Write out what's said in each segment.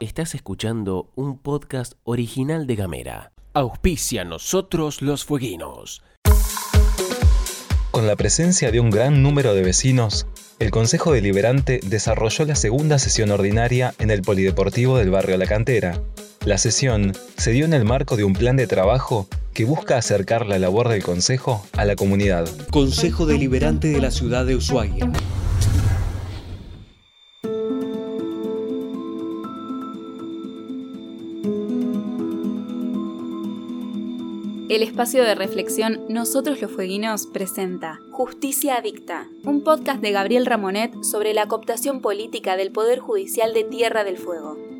Estás escuchando un podcast original de Gamera. Auspicia nosotros los fueguinos. Con la presencia de un gran número de vecinos, el Consejo Deliberante desarrolló la segunda sesión ordinaria en el Polideportivo del barrio La Cantera. La sesión se dio en el marco de un plan de trabajo que busca acercar la labor del Consejo a la comunidad. Consejo Deliberante de la Ciudad de Ushuaia. El espacio de reflexión Nosotros los Fueguinos presenta Justicia Adicta, un podcast de Gabriel Ramonet sobre la cooptación política del Poder Judicial de Tierra del Fuego.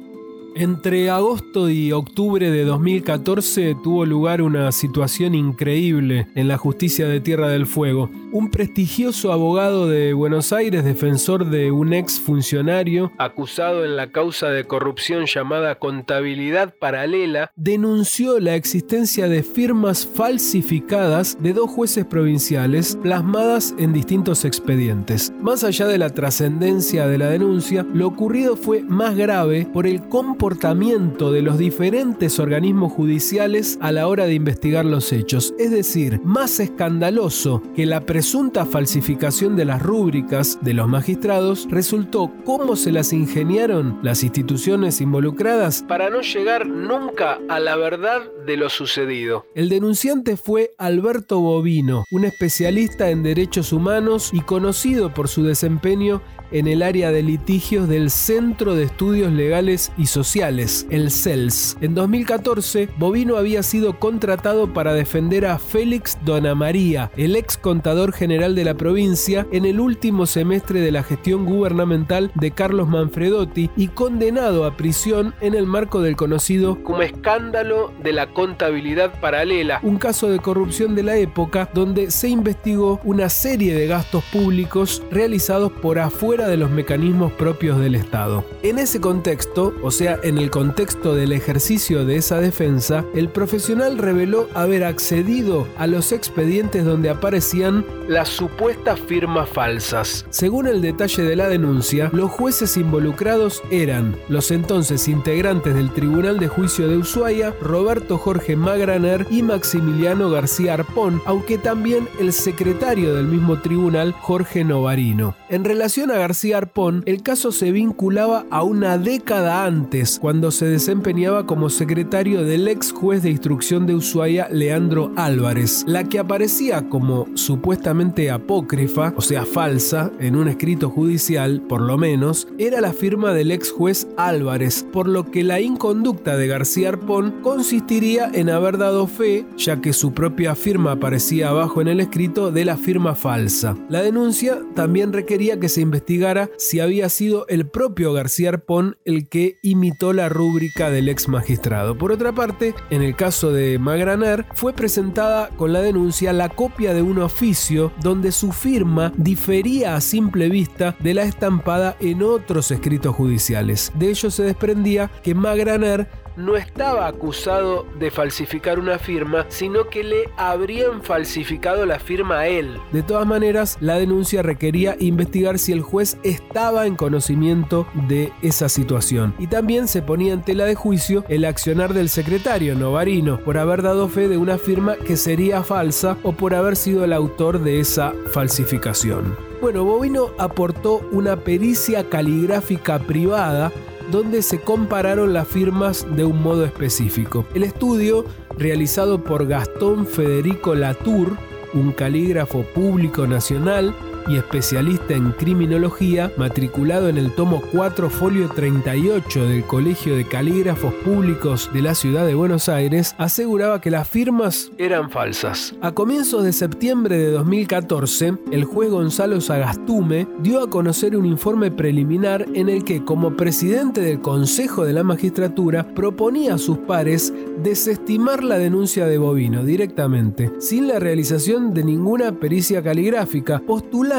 Entre agosto y octubre de 2014 tuvo lugar una situación increíble en la justicia de Tierra del Fuego. Un prestigioso abogado de Buenos Aires, defensor de un ex funcionario acusado en la causa de corrupción llamada contabilidad paralela, denunció la existencia de firmas falsificadas de dos jueces provinciales plasmadas en distintos expedientes. Más allá de la trascendencia de la denuncia, lo ocurrido fue más grave por el comportamiento comportamiento de los diferentes organismos judiciales a la hora de investigar los hechos. Es decir, más escandaloso que la presunta falsificación de las rúbricas de los magistrados resultó cómo se las ingeniaron las instituciones involucradas para no llegar nunca a la verdad de lo sucedido. El denunciante fue Alberto Bovino, un especialista en derechos humanos y conocido por su desempeño en el área de litigios del Centro de Estudios Legales y Sociales, el CELS. En 2014, Bovino había sido contratado para defender a Félix Donamaría, el ex contador general de la provincia, en el último semestre de la gestión gubernamental de Carlos Manfredotti y condenado a prisión en el marco del conocido como escándalo de la contabilidad paralela, un caso de corrupción de la época donde se investigó una serie de gastos públicos realizados por afuera de los mecanismos propios del Estado. En ese contexto, o sea, en el contexto del ejercicio de esa defensa, el profesional reveló haber accedido a los expedientes donde aparecían las supuestas firmas falsas. Según el detalle de la denuncia, los jueces involucrados eran los entonces integrantes del Tribunal de Juicio de Ushuaia, Roberto Jorge Magraner y Maximiliano García Arpón, aunque también el secretario del mismo tribunal, Jorge Novarino. En relación a García Arpón, el caso se vinculaba a una década antes, cuando se desempeñaba como secretario del ex juez de instrucción de Ushuaia, Leandro Álvarez. La que aparecía como supuestamente apócrifa, o sea falsa, en un escrito judicial, por lo menos, era la firma del ex juez Álvarez, por lo que la inconducta de García Arpón consistiría en haber dado fe, ya que su propia firma aparecía abajo en el escrito, de la firma falsa. La denuncia también requería que se investigara si había sido el propio García Arpón el que imitó la rúbrica del ex magistrado. Por otra parte, en el caso de Magraner, fue presentada con la denuncia la copia de un oficio donde su firma difería a simple vista de la estampada en otros escritos judiciales. De ello se desprendía que Magraner no estaba acusado de falsificar una firma, sino que le habrían falsificado la firma a él. De todas maneras, la denuncia requería investigar si el juez estaba en conocimiento de esa situación. Y también se ponía en tela de juicio el accionar del secretario Novarino por haber dado fe de una firma que sería falsa o por haber sido el autor de esa falsificación. Bueno, Bovino aportó una pericia caligráfica privada donde se compararon las firmas de un modo específico. El estudio, realizado por Gastón Federico Latour, un calígrafo público nacional, y especialista en criminología, matriculado en el tomo 4 folio 38 del Colegio de Calígrafos Públicos de la Ciudad de Buenos Aires, aseguraba que las firmas eran falsas. A comienzos de septiembre de 2014, el juez Gonzalo Sagastume dio a conocer un informe preliminar en el que, como presidente del Consejo de la Magistratura, proponía a sus pares desestimar la denuncia de Bovino directamente, sin la realización de ninguna pericia caligráfica, postulando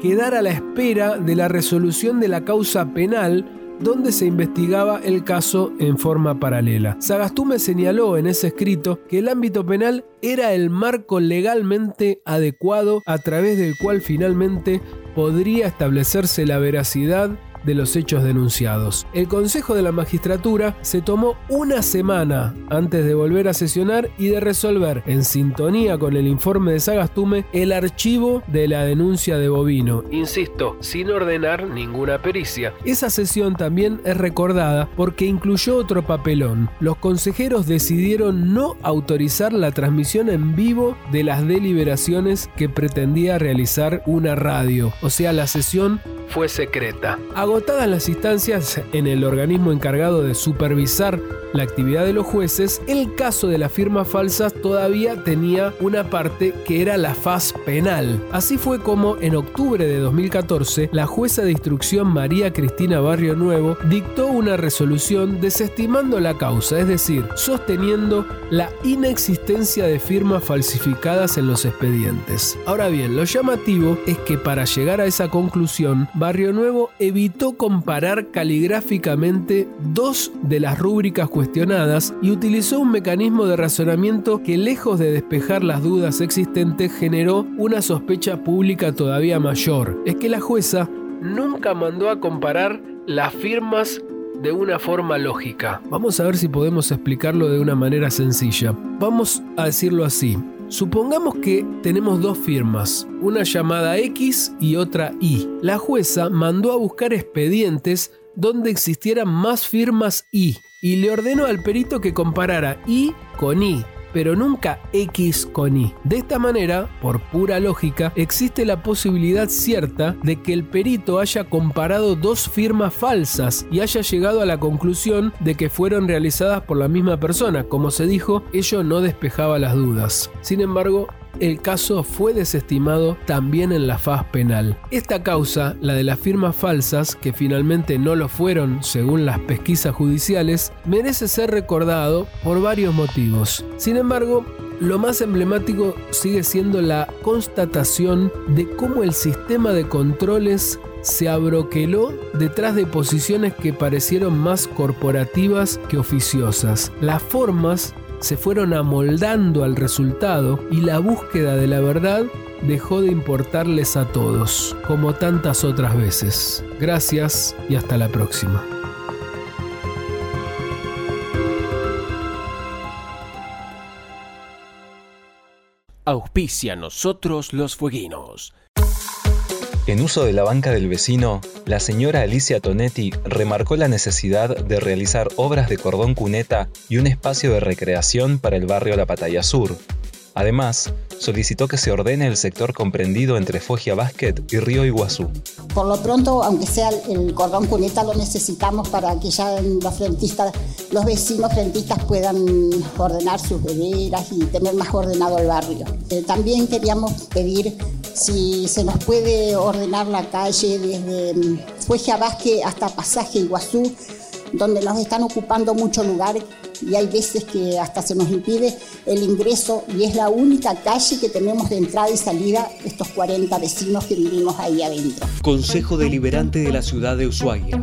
quedar a la espera de la resolución de la causa penal donde se investigaba el caso en forma paralela. Sagastume señaló en ese escrito que el ámbito penal era el marco legalmente adecuado a través del cual finalmente podría establecerse la veracidad de los hechos denunciados. El Consejo de la Magistratura se tomó una semana antes de volver a sesionar y de resolver, en sintonía con el informe de Sagastume, el archivo de la denuncia de Bovino. Insisto, sin ordenar ninguna pericia. Esa sesión también es recordada porque incluyó otro papelón. Los consejeros decidieron no autorizar la transmisión en vivo de las deliberaciones que pretendía realizar una radio. O sea, la sesión fue secreta. Agotadas las instancias en el organismo encargado de supervisar la actividad de los jueces, el caso de las firmas falsas todavía tenía una parte que era la faz penal. Así fue como en octubre de 2014 la jueza de instrucción María Cristina Barrio Nuevo dictó una resolución desestimando la causa, es decir, sosteniendo la inexistencia de firmas falsificadas en los expedientes. Ahora bien, lo llamativo es que para llegar a esa conclusión, Barrio Nuevo evitó comparar caligráficamente dos de las rúbricas cuestionadas y utilizó un mecanismo de razonamiento que lejos de despejar las dudas existentes generó una sospecha pública todavía mayor. Es que la jueza nunca mandó a comparar las firmas de una forma lógica. Vamos a ver si podemos explicarlo de una manera sencilla. Vamos a decirlo así. Supongamos que tenemos dos firmas, una llamada X y otra Y. La jueza mandó a buscar expedientes donde existieran más firmas Y y le ordenó al perito que comparara I con I pero nunca X con Y. De esta manera, por pura lógica, existe la posibilidad cierta de que el perito haya comparado dos firmas falsas y haya llegado a la conclusión de que fueron realizadas por la misma persona. Como se dijo, ello no despejaba las dudas. Sin embargo, el caso fue desestimado también en la faz penal. Esta causa, la de las firmas falsas, que finalmente no lo fueron según las pesquisas judiciales, merece ser recordado por varios motivos. Sin embargo, lo más emblemático sigue siendo la constatación de cómo el sistema de controles se abroqueló detrás de posiciones que parecieron más corporativas que oficiosas. Las formas se fueron amoldando al resultado y la búsqueda de la verdad dejó de importarles a todos, como tantas otras veces. Gracias y hasta la próxima. Auspicia nosotros los fueguinos. En uso de la banca del vecino, la señora Alicia Tonetti remarcó la necesidad de realizar obras de cordón cuneta y un espacio de recreación para el barrio La Pataya Sur. Además, solicitó que se ordene el sector comprendido entre Foggia Basket y Río Iguazú. Por lo pronto, aunque sea el cordón cuneta, lo necesitamos para que ya los frentistas, los vecinos frentistas puedan ordenar sus bederas y tener más ordenado el barrio. Eh, también queríamos pedir si se nos puede ordenar la calle desde mm, Fuegia Vázquez hasta Pasaje Iguazú, donde nos están ocupando mucho lugar y hay veces que hasta se nos impide el ingreso y es la única calle que tenemos de entrada y salida estos 40 vecinos que vivimos ahí adentro. Consejo Deliberante de la Ciudad de Ushuaia.